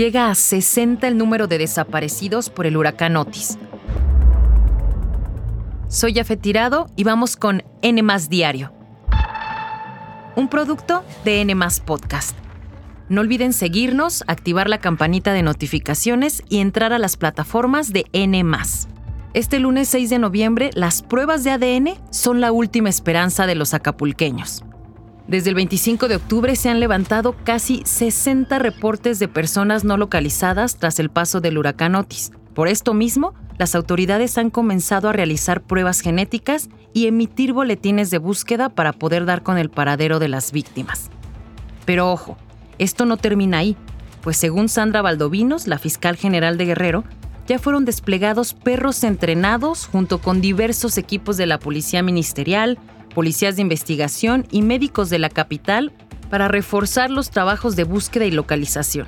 llega a 60 el número de desaparecidos por el huracán Otis. Soy Jafet Tirado y vamos con N Diario, un producto de N Podcast. No olviden seguirnos, activar la campanita de notificaciones y entrar a las plataformas de N. Este lunes 6 de noviembre, las pruebas de ADN son la última esperanza de los acapulqueños. Desde el 25 de octubre se han levantado casi 60 reportes de personas no localizadas tras el paso del huracán Otis. Por esto mismo, las autoridades han comenzado a realizar pruebas genéticas y emitir boletines de búsqueda para poder dar con el paradero de las víctimas. Pero ojo, esto no termina ahí, pues según Sandra Valdovinos, la fiscal general de Guerrero, ya fueron desplegados perros entrenados junto con diversos equipos de la Policía Ministerial, policías de investigación y médicos de la capital para reforzar los trabajos de búsqueda y localización.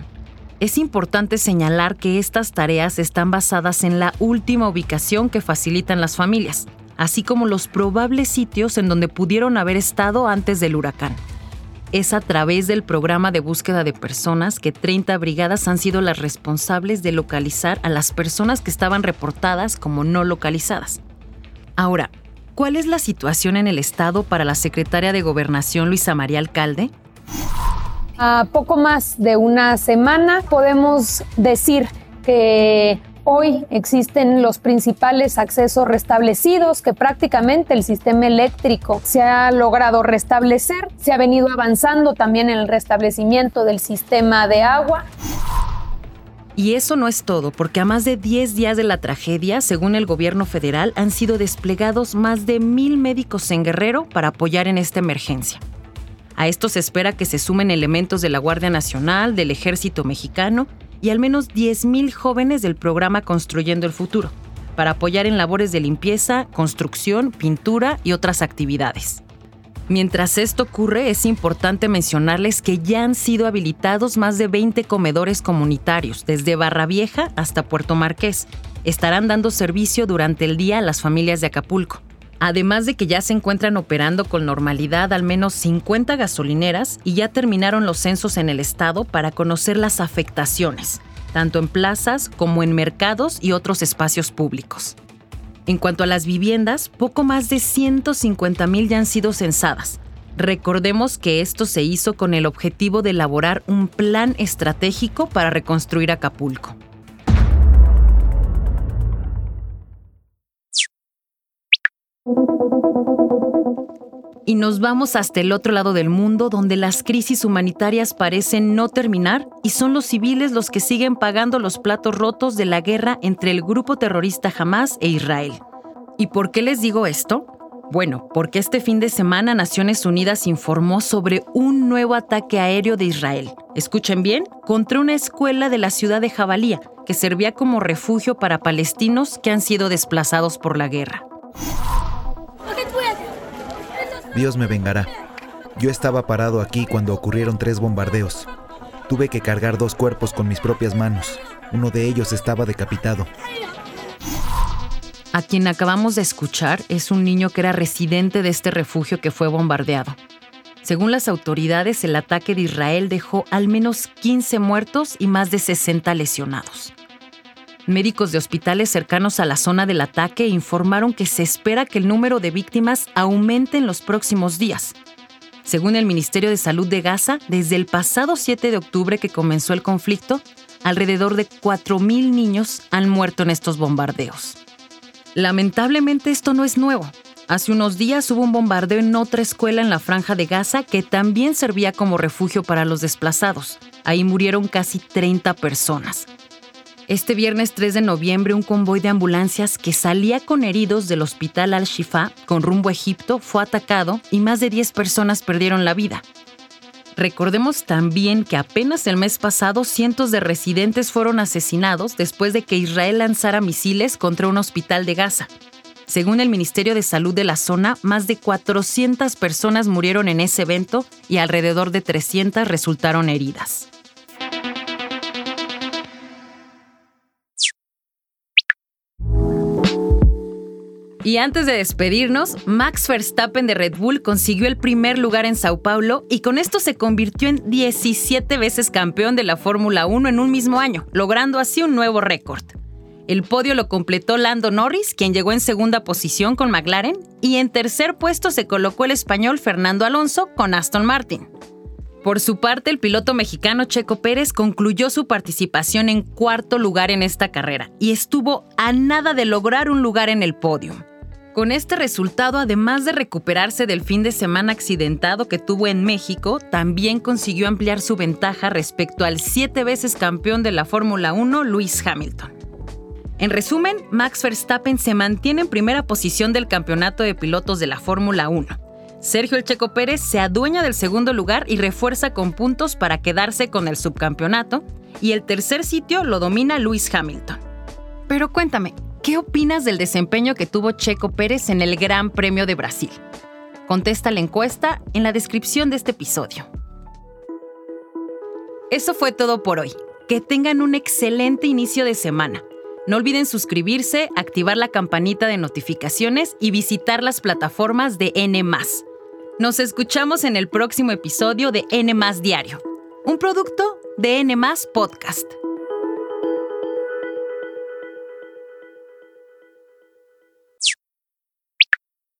Es importante señalar que estas tareas están basadas en la última ubicación que facilitan las familias, así como los probables sitios en donde pudieron haber estado antes del huracán es a través del programa de búsqueda de personas que 30 brigadas han sido las responsables de localizar a las personas que estaban reportadas como no localizadas. Ahora, ¿cuál es la situación en el Estado para la secretaria de Gobernación Luisa María Alcalde? A poco más de una semana podemos decir que Hoy existen los principales accesos restablecidos, que prácticamente el sistema eléctrico se ha logrado restablecer. Se ha venido avanzando también en el restablecimiento del sistema de agua. Y eso no es todo, porque a más de 10 días de la tragedia, según el gobierno federal, han sido desplegados más de mil médicos en Guerrero para apoyar en esta emergencia. A esto se espera que se sumen elementos de la Guardia Nacional, del Ejército Mexicano y al menos 10.000 jóvenes del programa Construyendo el Futuro, para apoyar en labores de limpieza, construcción, pintura y otras actividades. Mientras esto ocurre, es importante mencionarles que ya han sido habilitados más de 20 comedores comunitarios, desde Barra Vieja hasta Puerto Marqués. Estarán dando servicio durante el día a las familias de Acapulco. Además de que ya se encuentran operando con normalidad al menos 50 gasolineras y ya terminaron los censos en el estado para conocer las afectaciones, tanto en plazas como en mercados y otros espacios públicos. En cuanto a las viviendas, poco más de 150 mil ya han sido censadas. Recordemos que esto se hizo con el objetivo de elaborar un plan estratégico para reconstruir Acapulco. Y nos vamos hasta el otro lado del mundo donde las crisis humanitarias parecen no terminar y son los civiles los que siguen pagando los platos rotos de la guerra entre el grupo terrorista Hamas e Israel. ¿Y por qué les digo esto? Bueno, porque este fin de semana Naciones Unidas informó sobre un nuevo ataque aéreo de Israel. Escuchen bien, contra una escuela de la ciudad de Jabalía, que servía como refugio para palestinos que han sido desplazados por la guerra. Dios me vengará. Yo estaba parado aquí cuando ocurrieron tres bombardeos. Tuve que cargar dos cuerpos con mis propias manos. Uno de ellos estaba decapitado. A quien acabamos de escuchar es un niño que era residente de este refugio que fue bombardeado. Según las autoridades, el ataque de Israel dejó al menos 15 muertos y más de 60 lesionados. Médicos de hospitales cercanos a la zona del ataque informaron que se espera que el número de víctimas aumente en los próximos días. Según el Ministerio de Salud de Gaza, desde el pasado 7 de octubre que comenzó el conflicto, alrededor de 4.000 niños han muerto en estos bombardeos. Lamentablemente esto no es nuevo. Hace unos días hubo un bombardeo en otra escuela en la franja de Gaza que también servía como refugio para los desplazados. Ahí murieron casi 30 personas. Este viernes 3 de noviembre, un convoy de ambulancias que salía con heridos del hospital Al-Shifa con rumbo a Egipto fue atacado y más de 10 personas perdieron la vida. Recordemos también que apenas el mes pasado cientos de residentes fueron asesinados después de que Israel lanzara misiles contra un hospital de Gaza. Según el Ministerio de Salud de la zona, más de 400 personas murieron en ese evento y alrededor de 300 resultaron heridas. Y antes de despedirnos, Max Verstappen de Red Bull consiguió el primer lugar en Sao Paulo y con esto se convirtió en 17 veces campeón de la Fórmula 1 en un mismo año, logrando así un nuevo récord. El podio lo completó Lando Norris, quien llegó en segunda posición con McLaren, y en tercer puesto se colocó el español Fernando Alonso con Aston Martin. Por su parte, el piloto mexicano Checo Pérez concluyó su participación en cuarto lugar en esta carrera y estuvo a nada de lograr un lugar en el podio. Con este resultado, además de recuperarse del fin de semana accidentado que tuvo en México, también consiguió ampliar su ventaja respecto al siete veces campeón de la Fórmula 1, Lewis Hamilton. En resumen, Max Verstappen se mantiene en primera posición del campeonato de pilotos de la Fórmula 1. Sergio El Checo Pérez se adueña del segundo lugar y refuerza con puntos para quedarse con el subcampeonato, y el tercer sitio lo domina Lewis Hamilton. Pero cuéntame, ¿Qué opinas del desempeño que tuvo Checo Pérez en el Gran Premio de Brasil? Contesta la encuesta en la descripción de este episodio. Eso fue todo por hoy. Que tengan un excelente inicio de semana. No olviden suscribirse, activar la campanita de notificaciones y visitar las plataformas de N. Nos escuchamos en el próximo episodio de N Diario, un producto de N Podcast.